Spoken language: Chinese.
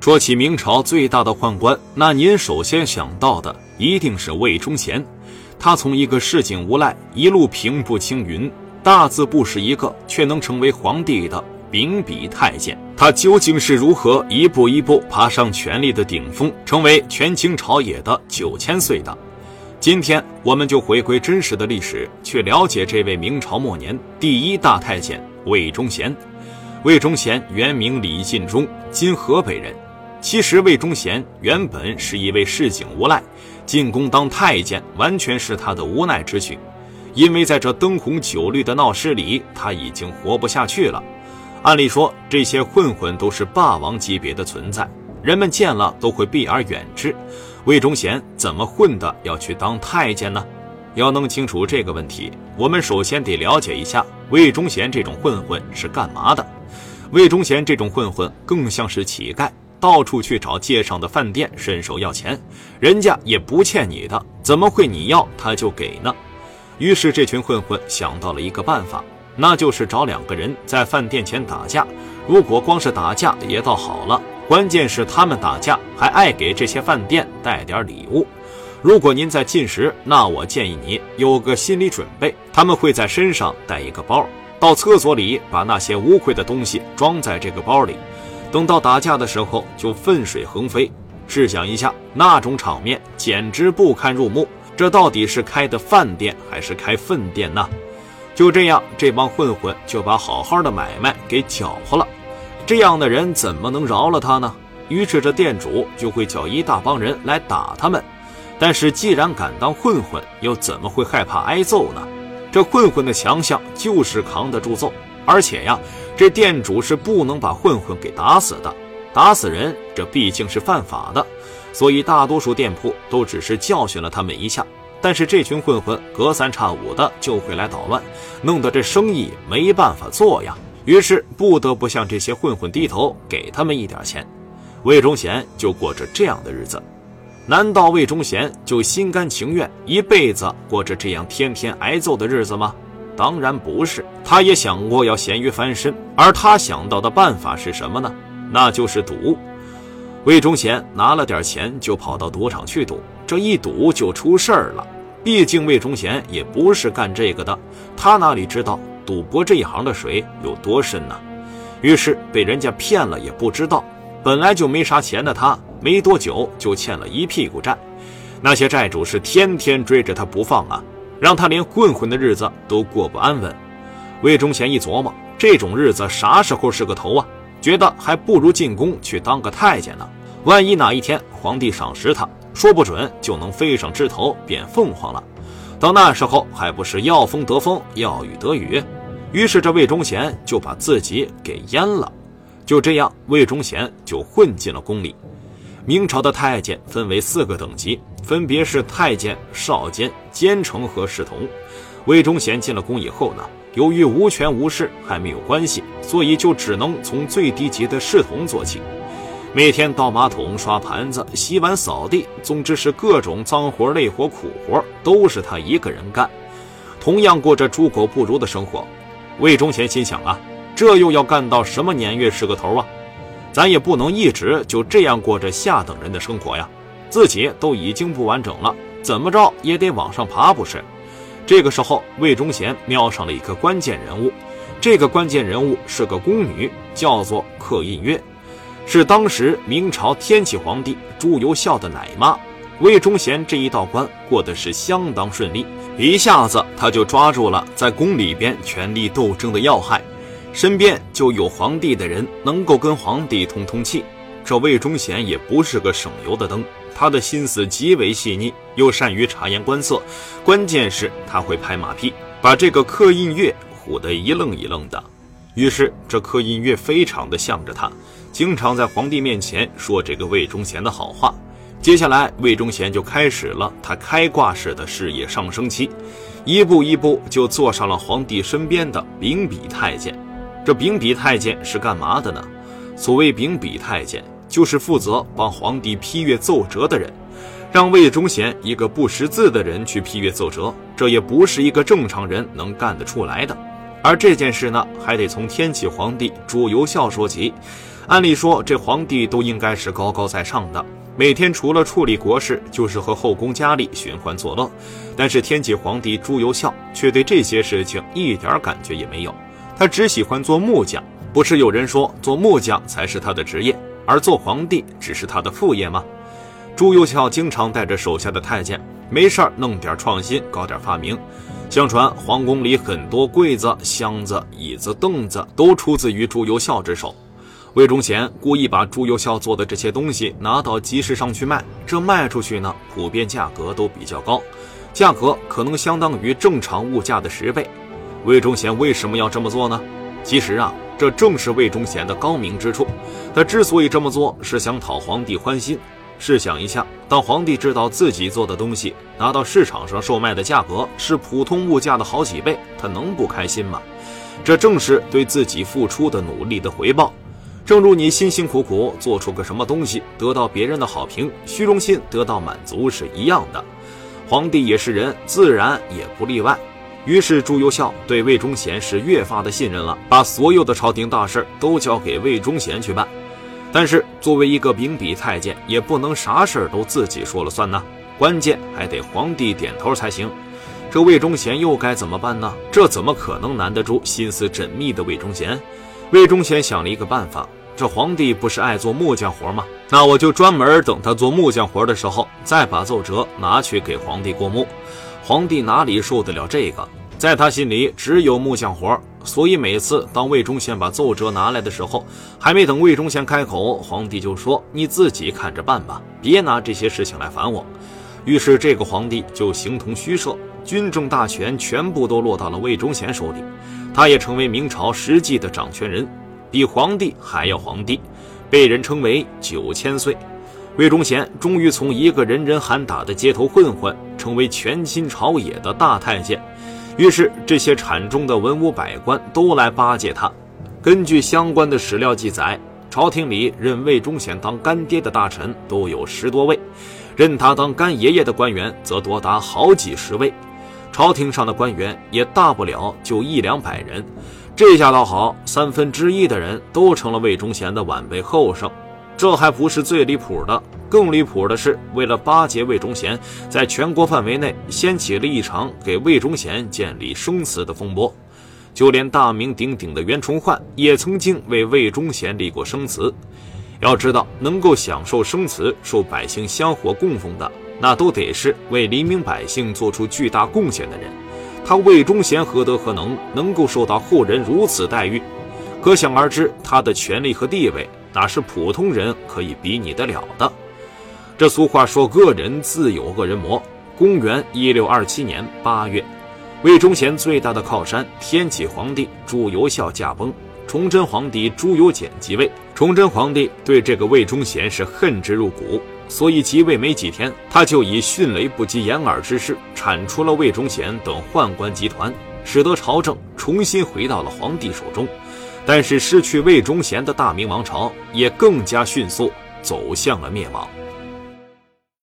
说起明朝最大的宦官，那您首先想到的一定是魏忠贤。他从一个市井无赖，一路平步青云，大字不识一个，却能成为皇帝的秉笔太监。他究竟是如何一步一步爬上权力的顶峰，成为权倾朝野的九千岁的？今天，我们就回归真实的历史，去了解这位明朝末年第一大太监魏忠贤。魏忠贤原名李进忠，今河北人。其实魏忠贤原本是一位市井无赖，进宫当太监完全是他的无奈之举。因为在这灯红酒绿的闹市里，他已经活不下去了。按理说，这些混混都是霸王级别的存在，人们见了都会避而远之。魏忠贤怎么混的要去当太监呢？要弄清楚这个问题，我们首先得了解一下魏忠贤这种混混是干嘛的。魏忠贤这种混混更像是乞丐。到处去找街上的饭店伸手要钱，人家也不欠你的，怎么会你要他就给呢？于是这群混混想到了一个办法，那就是找两个人在饭店前打架。如果光是打架也倒好了，关键是他们打架还爱给这些饭店带点礼物。如果您在进食，那我建议你有个心理准备，他们会在身上带一个包，到厕所里把那些污秽的东西装在这个包里。等到打架的时候，就粪水横飞。试想一下，那种场面简直不堪入目。这到底是开的饭店还是开粪店呢？就这样，这帮混混就把好好的买卖给搅和了。这样的人怎么能饶了他呢？于是这店主就会叫一大帮人来打他们。但是既然敢当混混，又怎么会害怕挨揍呢？这混混的强项就是扛得住揍。而且呀，这店主是不能把混混给打死的，打死人这毕竟是犯法的，所以大多数店铺都只是教训了他们一下。但是这群混混隔三差五的就会来捣乱，弄得这生意没办法做呀。于是不得不向这些混混低头，给他们一点钱。魏忠贤就过着这样的日子。难道魏忠贤就心甘情愿一辈子过着这样天天挨揍的日子吗？当然不是，他也想过要咸鱼翻身，而他想到的办法是什么呢？那就是赌。魏忠贤拿了点钱就跑到赌场去赌，这一赌就出事儿了。毕竟魏忠贤也不是干这个的，他哪里知道赌博这一行的水有多深呢？于是被人家骗了也不知道，本来就没啥钱的他，没多久就欠了一屁股债，那些债主是天天追着他不放啊。让他连混混的日子都过不安稳。魏忠贤一琢磨，这种日子啥时候是个头啊？觉得还不如进宫去当个太监呢。万一哪一天皇帝赏识他，说不准就能飞上枝头变凤凰了。到那时候，还不是要风得风，要雨得雨？于是这魏忠贤就把自己给阉了。就这样，魏忠贤就混进了宫里。明朝的太监分为四个等级。分别是太监、少监、监丞和侍童。魏忠贤进了宫以后呢，由于无权无势，还没有关系，所以就只能从最低级的侍童做起。每天倒马桶、刷盘子、洗碗、扫地，总之是各种脏活、累活、苦活，都是他一个人干。同样过着猪狗不如的生活。魏忠贤心想啊，这又要干到什么年月是个头啊？咱也不能一直就这样过着下等人的生活呀。自己都已经不完整了，怎么着也得往上爬，不是？这个时候，魏忠贤瞄上了一个关键人物，这个关键人物是个宫女，叫做克印月，是当时明朝天启皇帝朱由校的奶妈。魏忠贤这一道关过得是相当顺利，一下子他就抓住了在宫里边权力斗争的要害，身边就有皇帝的人能够跟皇帝通通气。这魏忠贤也不是个省油的灯。他的心思极为细腻，又善于察言观色，关键是他会拍马屁，把这个刻印月唬得一愣一愣的。于是这刻印月非常的向着他，经常在皇帝面前说这个魏忠贤的好话。接下来，魏忠贤就开始了他开挂式的事业上升期，一步一步就坐上了皇帝身边的秉笔太监。这秉笔太监是干嘛的呢？所谓秉笔太监。就是负责帮皇帝批阅奏折的人，让魏忠贤一个不识字的人去批阅奏折，这也不是一个正常人能干得出来的。而这件事呢，还得从天启皇帝朱由校说起。按理说，这皇帝都应该是高高在上的，每天除了处理国事，就是和后宫佳丽寻欢作乐。但是天启皇帝朱由校却对这些事情一点感觉也没有，他只喜欢做木匠。不是有人说做木匠才是他的职业，而做皇帝只是他的副业吗？朱由校经常带着手下的太监，没事儿弄点创新，搞点发明。相传皇宫里很多柜子、箱子、椅子、凳子都出自于朱由校之手。魏忠贤故意把朱由校做的这些东西拿到集市上去卖，这卖出去呢，普遍价格都比较高，价格可能相当于正常物价的十倍。魏忠贤为什么要这么做呢？其实啊，这正是魏忠贤的高明之处。他之所以这么做，是想讨皇帝欢心。试想一下，当皇帝知道自己做的东西拿到市场上售卖的价格是普通物价的好几倍，他能不开心吗？这正是对自己付出的努力的回报。正如你辛辛苦苦做出个什么东西，得到别人的好评，虚荣心得到满足是一样的。皇帝也是人，自然也不例外。于是朱由校对魏忠贤是越发的信任了，把所有的朝廷大事都交给魏忠贤去办。但是作为一个秉笔太监，也不能啥事儿都自己说了算呐，关键还得皇帝点头才行。这魏忠贤又该怎么办呢？这怎么可能难得住心思缜密的魏忠贤？魏忠贤想了一个办法。这皇帝不是爱做木匠活吗？那我就专门等他做木匠活的时候，再把奏折拿去给皇帝过目。皇帝哪里受得了这个？在他心里只有木匠活，所以每次当魏忠贤把奏折拿来的时候，还没等魏忠贤开口，皇帝就说：“你自己看着办吧，别拿这些事情来烦我。”于是这个皇帝就形同虚设，军政大权全部都落到了魏忠贤手里，他也成为明朝实际的掌权人。比皇帝还要皇帝，被人称为九千岁。魏忠贤终于从一个人人喊打的街头混混，成为权倾朝野的大太监。于是这些产中的文武百官都来巴结他。根据相关的史料记载，朝廷里认魏忠贤当干爹的大臣都有十多位，认他当干爷爷的官员则多达好几十位。朝廷上的官员也大不了就一两百人。这下倒好，三分之一的人都成了魏忠贤的晚辈后生。这还不是最离谱的，更离谱的是，为了巴结魏忠贤，在全国范围内掀起了一场给魏忠贤建立生祠的风波。就连大名鼎鼎的袁崇焕也曾经为魏忠贤立过生祠。要知道，能够享受生祠、受百姓香火供奉的，那都得是为黎民百姓做出巨大贡献的人。他魏忠贤何德何能，能够受到后人如此待遇？可想而知，他的权力和地位哪是普通人可以比拟得了的？这俗话说：“恶人自有恶人磨。”公元一六二七年八月，魏忠贤最大的靠山天启皇帝朱由校驾崩，崇祯皇帝朱由检即位。崇祯皇帝对这个魏忠贤是恨之入骨。所以即位没几天，他就以迅雷不及掩耳之势铲除了魏忠贤等宦官集团，使得朝政重新回到了皇帝手中。但是失去魏忠贤的大明王朝也更加迅速走向了灭亡。